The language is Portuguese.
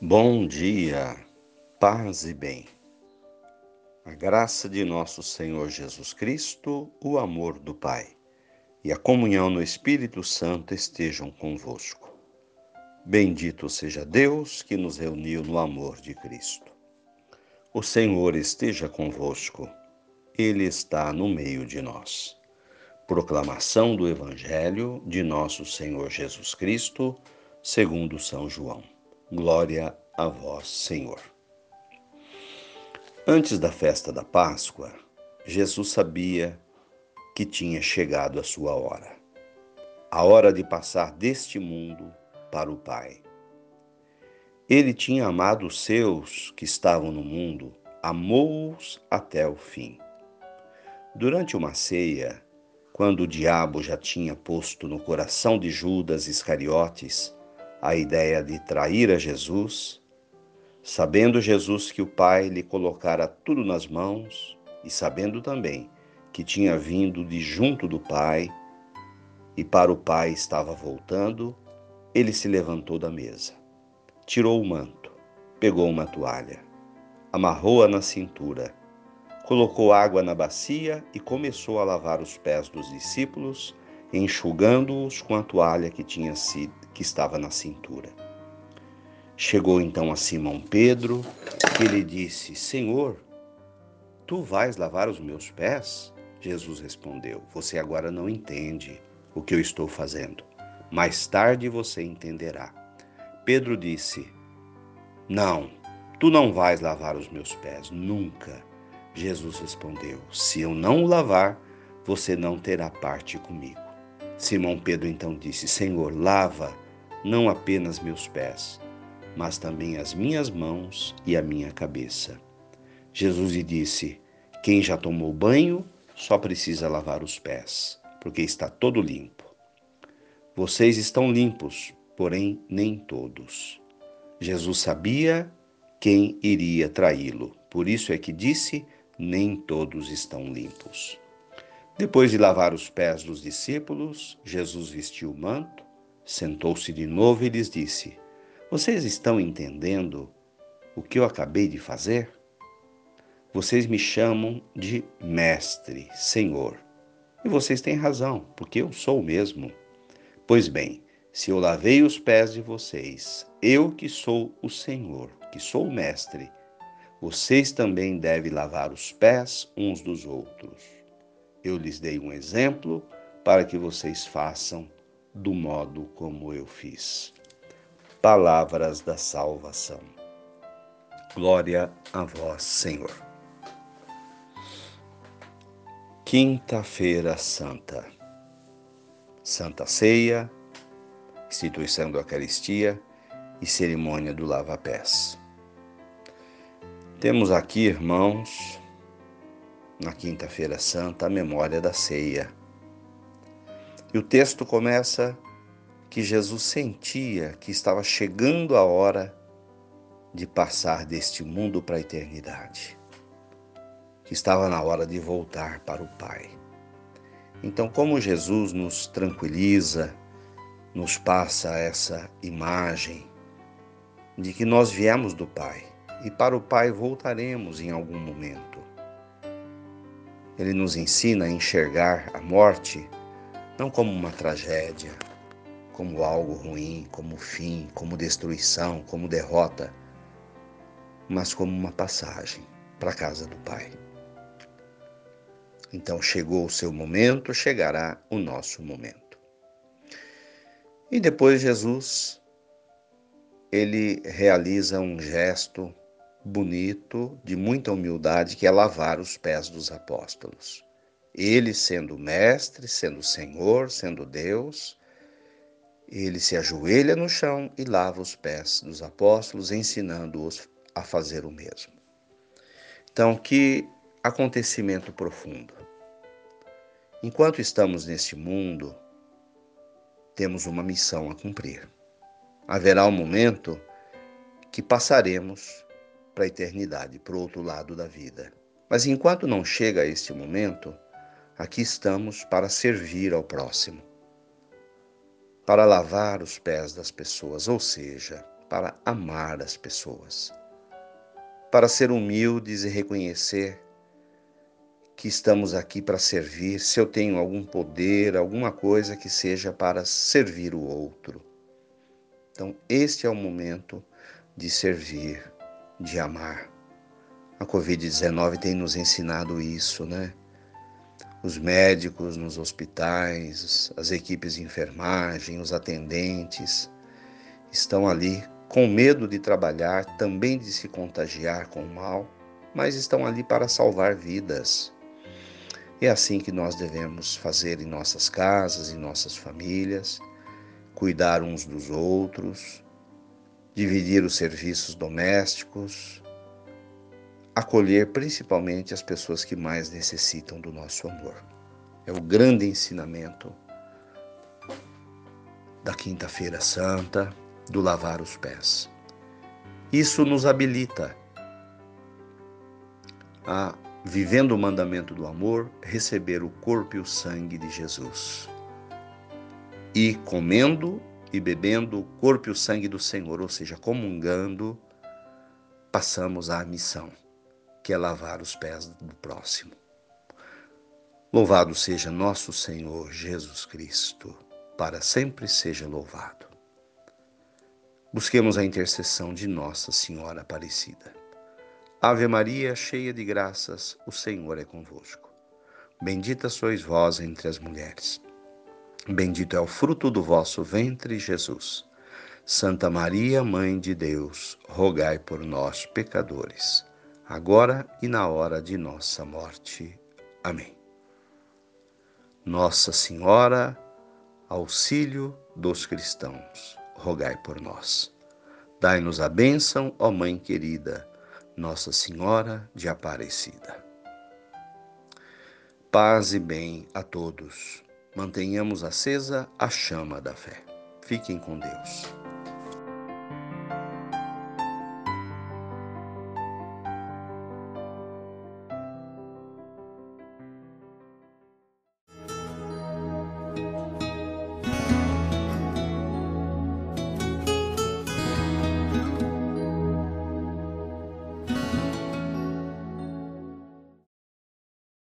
Bom dia, paz e bem. A graça de nosso Senhor Jesus Cristo, o amor do Pai e a comunhão no Espírito Santo estejam convosco. Bendito seja Deus que nos reuniu no amor de Cristo. O Senhor esteja convosco, Ele está no meio de nós. Proclamação do Evangelho de nosso Senhor Jesus Cristo, segundo São João. Glória a vós, Senhor. Antes da festa da Páscoa, Jesus sabia que tinha chegado a sua hora a hora de passar deste mundo para o Pai. Ele tinha amado os seus que estavam no mundo, amou-os até o fim. Durante uma ceia, quando o diabo já tinha posto no coração de Judas Iscariotes a ideia de trair a Jesus, sabendo Jesus que o Pai lhe colocara tudo nas mãos e sabendo também que tinha vindo de junto do Pai e para o Pai estava voltando, ele se levantou da mesa, tirou o manto, pegou uma toalha, amarrou-a na cintura, colocou água na bacia e começou a lavar os pés dos discípulos, enxugando-os com a toalha que tinha sido que estava na cintura. Chegou então a Simão Pedro, que lhe disse: Senhor, tu vais lavar os meus pés? Jesus respondeu: Você agora não entende o que eu estou fazendo. Mais tarde você entenderá. Pedro disse: Não, tu não vais lavar os meus pés, nunca. Jesus respondeu: Se eu não o lavar, você não terá parte comigo. Simão Pedro então disse: Senhor, lava não apenas meus pés, mas também as minhas mãos e a minha cabeça. Jesus lhe disse: Quem já tomou banho só precisa lavar os pés, porque está todo limpo. Vocês estão limpos, porém nem todos. Jesus sabia quem iria traí-lo, por isso é que disse: Nem todos estão limpos. Depois de lavar os pés dos discípulos, Jesus vestiu o manto Sentou-se de novo e lhes disse: Vocês estão entendendo o que eu acabei de fazer? Vocês me chamam de Mestre, Senhor. E vocês têm razão, porque eu sou o mesmo. Pois bem, se eu lavei os pés de vocês, eu que sou o Senhor, que sou o Mestre, vocês também devem lavar os pés uns dos outros. Eu lhes dei um exemplo para que vocês façam do modo como eu fiz. Palavras da salvação. Glória a vós, Senhor. Quinta-feira Santa. Santa Ceia, instituição da Eucaristia e cerimônia do lava-pés. Temos aqui, irmãos, na Quinta-feira Santa, a memória da ceia e o texto começa que Jesus sentia que estava chegando a hora de passar deste mundo para a eternidade, que estava na hora de voltar para o Pai. Então, como Jesus nos tranquiliza, nos passa essa imagem de que nós viemos do Pai e para o Pai voltaremos em algum momento. Ele nos ensina a enxergar a morte não como uma tragédia, como algo ruim, como fim, como destruição, como derrota, mas como uma passagem para a casa do Pai. Então chegou o seu momento, chegará o nosso momento. E depois Jesus ele realiza um gesto bonito, de muita humildade, que é lavar os pés dos apóstolos. Ele sendo mestre, sendo Senhor, sendo Deus, ele se ajoelha no chão e lava os pés dos apóstolos, ensinando-os a fazer o mesmo. Então, que acontecimento profundo. Enquanto estamos neste mundo, temos uma missão a cumprir. Haverá um momento que passaremos para a eternidade, para o outro lado da vida. Mas enquanto não chega este momento, Aqui estamos para servir ao próximo, para lavar os pés das pessoas, ou seja, para amar as pessoas, para ser humildes e reconhecer que estamos aqui para servir, se eu tenho algum poder, alguma coisa que seja para servir o outro. Então, este é o momento de servir, de amar. A Covid-19 tem nos ensinado isso, né? Os médicos nos hospitais, as equipes de enfermagem, os atendentes estão ali com medo de trabalhar, também de se contagiar com o mal, mas estão ali para salvar vidas. É assim que nós devemos fazer em nossas casas, em nossas famílias, cuidar uns dos outros, dividir os serviços domésticos, acolher principalmente as pessoas que mais necessitam do nosso amor. É o grande ensinamento da Quinta-feira Santa, do lavar os pés. Isso nos habilita a, vivendo o mandamento do amor, receber o corpo e o sangue de Jesus. E comendo e bebendo o corpo e o sangue do Senhor, ou seja, comungando, passamos à missão que é lavar os pés do próximo. Louvado seja nosso Senhor Jesus Cristo, para sempre seja louvado. Busquemos a intercessão de Nossa Senhora Aparecida. Ave Maria, cheia de graças, o Senhor é convosco. Bendita sois vós entre as mulheres. Bendito é o fruto do vosso ventre, Jesus. Santa Maria, Mãe de Deus, rogai por nós, pecadores agora e na hora de nossa morte. Amém. Nossa Senhora, auxílio dos cristãos, rogai por nós. Dai-nos a bênção, ó Mãe querida, Nossa Senhora de Aparecida. Paz e bem a todos. Mantenhamos acesa a chama da fé. Fiquem com Deus.